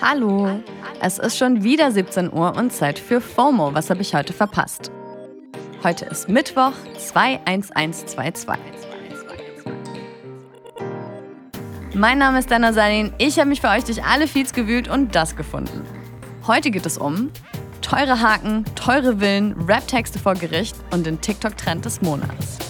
Hallo, es ist schon wieder 17 Uhr und Zeit für FOMO. Was habe ich heute verpasst? Heute ist Mittwoch 21122. Mein Name ist Dana Salin. Ich habe mich für euch durch alle Feeds gewühlt und das gefunden. Heute geht es um teure Haken, teure Villen, Rap-Texte vor Gericht und den TikTok-Trend des Monats.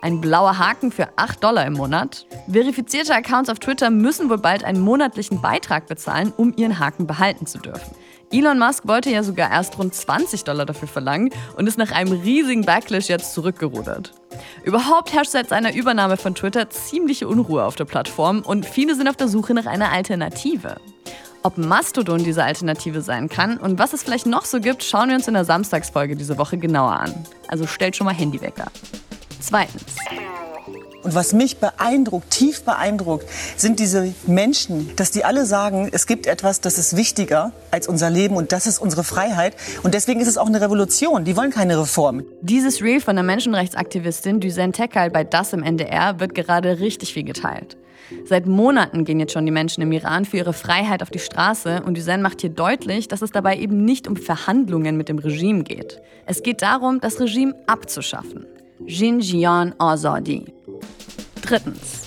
Ein blauer Haken für 8 Dollar im Monat. Verifizierte Accounts auf Twitter müssen wohl bald einen monatlichen Beitrag bezahlen, um ihren Haken behalten zu dürfen. Elon Musk wollte ja sogar erst rund 20 Dollar dafür verlangen und ist nach einem riesigen Backlash jetzt zurückgerudert. Überhaupt herrscht seit seiner Übernahme von Twitter ziemliche Unruhe auf der Plattform und viele sind auf der Suche nach einer Alternative. Ob Mastodon diese Alternative sein kann und was es vielleicht noch so gibt, schauen wir uns in der Samstagsfolge diese Woche genauer an. Also stellt schon mal Handywecker. Zweitens. Und was mich beeindruckt, tief beeindruckt, sind diese Menschen, dass die alle sagen, es gibt etwas, das ist wichtiger als unser Leben und das ist unsere Freiheit. Und deswegen ist es auch eine Revolution. Die wollen keine Reform. Dieses Reel von der Menschenrechtsaktivistin Düsen Tekal bei Das im NDR wird gerade richtig viel geteilt. Seit Monaten gehen jetzt schon die Menschen im Iran für ihre Freiheit auf die Straße und Düsen macht hier deutlich, dass es dabei eben nicht um Verhandlungen mit dem Regime geht. Es geht darum, das Regime abzuschaffen. Xinjiang Azadi. Drittens.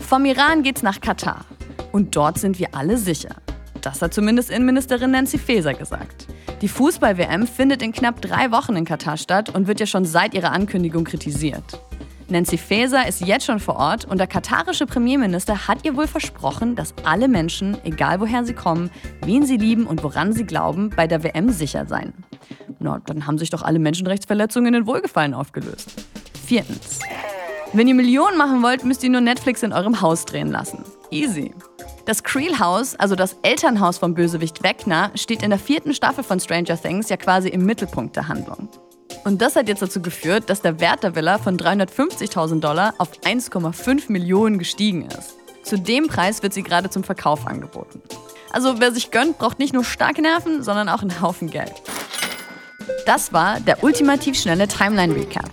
Vom Iran geht's nach Katar. Und dort sind wir alle sicher. Das hat zumindest Innenministerin Nancy Faeser gesagt. Die Fußball-WM findet in knapp drei Wochen in Katar statt und wird ja schon seit ihrer Ankündigung kritisiert. Nancy Faeser ist jetzt schon vor Ort und der katarische Premierminister hat ihr wohl versprochen, dass alle Menschen, egal woher sie kommen, wen sie lieben und woran sie glauben, bei der WM sicher seien. Na, dann haben sich doch alle Menschenrechtsverletzungen in Wohlgefallen aufgelöst. Viertens. Wenn ihr Millionen machen wollt, müsst ihr nur Netflix in eurem Haus drehen lassen. Easy. Das Creel House, also das Elternhaus vom Bösewicht Wegner, steht in der vierten Staffel von Stranger Things ja quasi im Mittelpunkt der Handlung. Und das hat jetzt dazu geführt, dass der Wert der Villa von 350.000 Dollar auf 1,5 Millionen gestiegen ist. Zu dem Preis wird sie gerade zum Verkauf angeboten. Also wer sich gönnt, braucht nicht nur starke Nerven, sondern auch einen Haufen Geld. Das war der ultimativ schnelle Timeline Recap.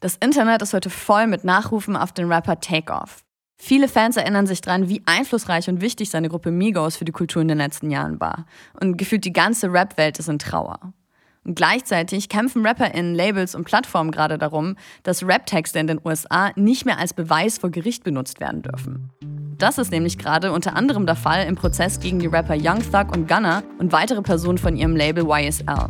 Das Internet ist heute voll mit Nachrufen auf den Rapper Takeoff. Viele Fans erinnern sich daran, wie einflussreich und wichtig seine Gruppe Migos für die Kultur in den letzten Jahren war. Und gefühlt die ganze Rap-Welt ist in Trauer. Und gleichzeitig kämpfen RapperInnen, Labels und Plattformen gerade darum, dass Rap-Texte in den USA nicht mehr als Beweis vor Gericht benutzt werden dürfen. Das ist nämlich gerade unter anderem der Fall im Prozess gegen die Rapper Young Thug und Gunner und weitere Personen von ihrem Label YSL.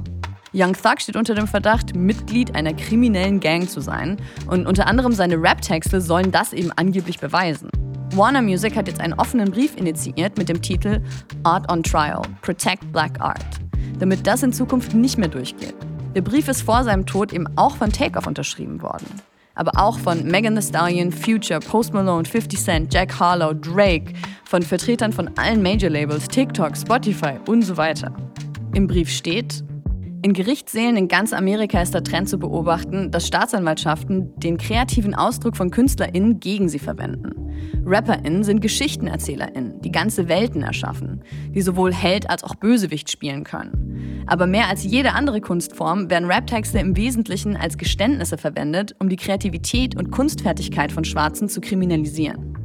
Young Thug steht unter dem Verdacht, Mitglied einer kriminellen Gang zu sein und unter anderem seine Rap-Texte sollen das eben angeblich beweisen. Warner Music hat jetzt einen offenen Brief initiiert mit dem Titel Art on Trial, Protect Black Art, damit das in Zukunft nicht mehr durchgeht. Der Brief ist vor seinem Tod eben auch von Takeoff unterschrieben worden. Aber auch von Megan Thee Stallion, Future, Post Malone, 50 Cent, Jack Harlow, Drake, von Vertretern von allen Major-Labels, TikTok, Spotify und so weiter. Im Brief steht, in Gerichtssälen in ganz Amerika ist der Trend zu beobachten, dass Staatsanwaltschaften den kreativen Ausdruck von KünstlerInnen gegen sie verwenden. RapperInnen sind GeschichtenerzählerInnen, die ganze Welten erschaffen, die sowohl Held als auch Bösewicht spielen können. Aber mehr als jede andere Kunstform werden Raptexte im Wesentlichen als Geständnisse verwendet, um die Kreativität und Kunstfertigkeit von Schwarzen zu kriminalisieren.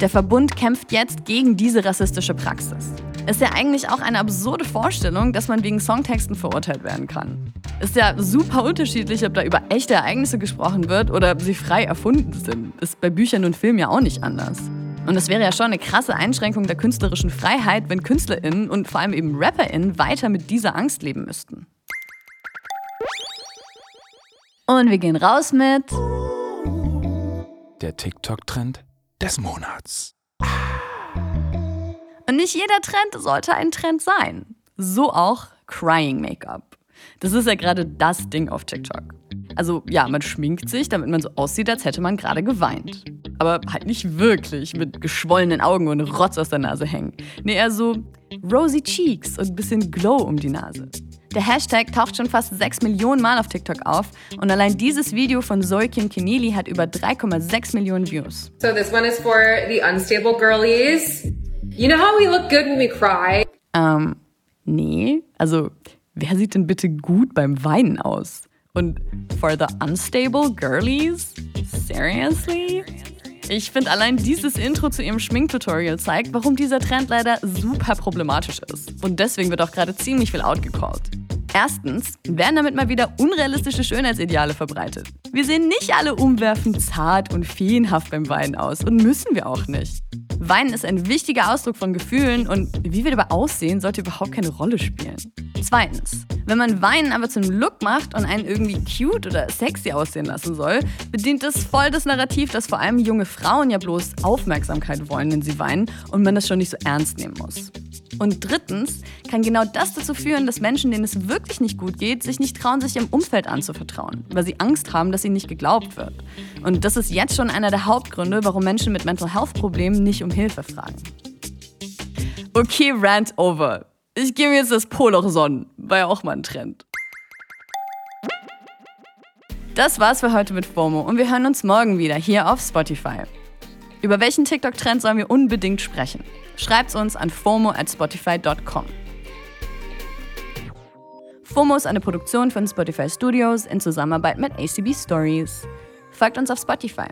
Der Verbund kämpft jetzt gegen diese rassistische Praxis. Ist ja eigentlich auch eine absurde Vorstellung, dass man wegen Songtexten verurteilt werden kann. Ist ja super unterschiedlich, ob da über echte Ereignisse gesprochen wird oder sie frei erfunden sind. Ist bei Büchern und Filmen ja auch nicht anders. Und es wäre ja schon eine krasse Einschränkung der künstlerischen Freiheit, wenn KünstlerInnen und vor allem eben RapperInnen weiter mit dieser Angst leben müssten. Und wir gehen raus mit. Der TikTok-Trend des Monats. Und nicht jeder Trend sollte ein Trend sein. So auch Crying Make-up. Das ist ja gerade das Ding auf TikTok. Also ja, man schminkt sich, damit man so aussieht, als hätte man gerade geweint. Aber halt nicht wirklich mit geschwollenen Augen und Rotz aus der Nase hängen. Nee, eher so rosy cheeks und ein bisschen Glow um die Nase. Der Hashtag taucht schon fast 6 Millionen Mal auf TikTok auf und allein dieses Video von Zoe Kim Kenili hat über 3,6 Millionen Views. So this one is for the unstable girlies. You know how we look good when we cry? Ähm, nee. Also, wer sieht denn bitte gut beim Weinen aus? Und for the unstable girlies? Seriously? Ich finde allein dieses Intro zu ihrem Schminktutorial zeigt, warum dieser Trend leider super problematisch ist. Und deswegen wird auch gerade ziemlich viel outgecallt. Erstens werden damit mal wieder unrealistische Schönheitsideale verbreitet. Wir sehen nicht alle umwerfend zart und feenhaft beim Weinen aus und müssen wir auch nicht. Weinen ist ein wichtiger Ausdruck von Gefühlen und wie wir dabei aussehen, sollte überhaupt keine Rolle spielen. Zweitens, wenn man Weinen aber zum Look macht und einen irgendwie cute oder sexy aussehen lassen soll, bedient es voll das Narrativ, dass vor allem junge Frauen ja bloß Aufmerksamkeit wollen, wenn sie weinen und man das schon nicht so ernst nehmen muss. Und drittens kann genau das dazu führen, dass Menschen, denen es wirklich nicht gut geht, sich nicht trauen, sich ihrem Umfeld anzuvertrauen, weil sie Angst haben, dass ihnen nicht geglaubt wird. Und das ist jetzt schon einer der Hauptgründe, warum Menschen mit Mental Health Problemen nicht um Hilfe fragen. Okay, rant over. Ich gehe mir jetzt das Poloch sonnen. War ja auch mal ein Trend. Das war's für heute mit FOMO und wir hören uns morgen wieder hier auf Spotify. Über welchen TikTok-Trend sollen wir unbedingt sprechen? Schreibt's uns an FOMO at spotify.com. FOMO ist eine Produktion von Spotify Studios in Zusammenarbeit mit ACB Stories. Folgt uns auf Spotify.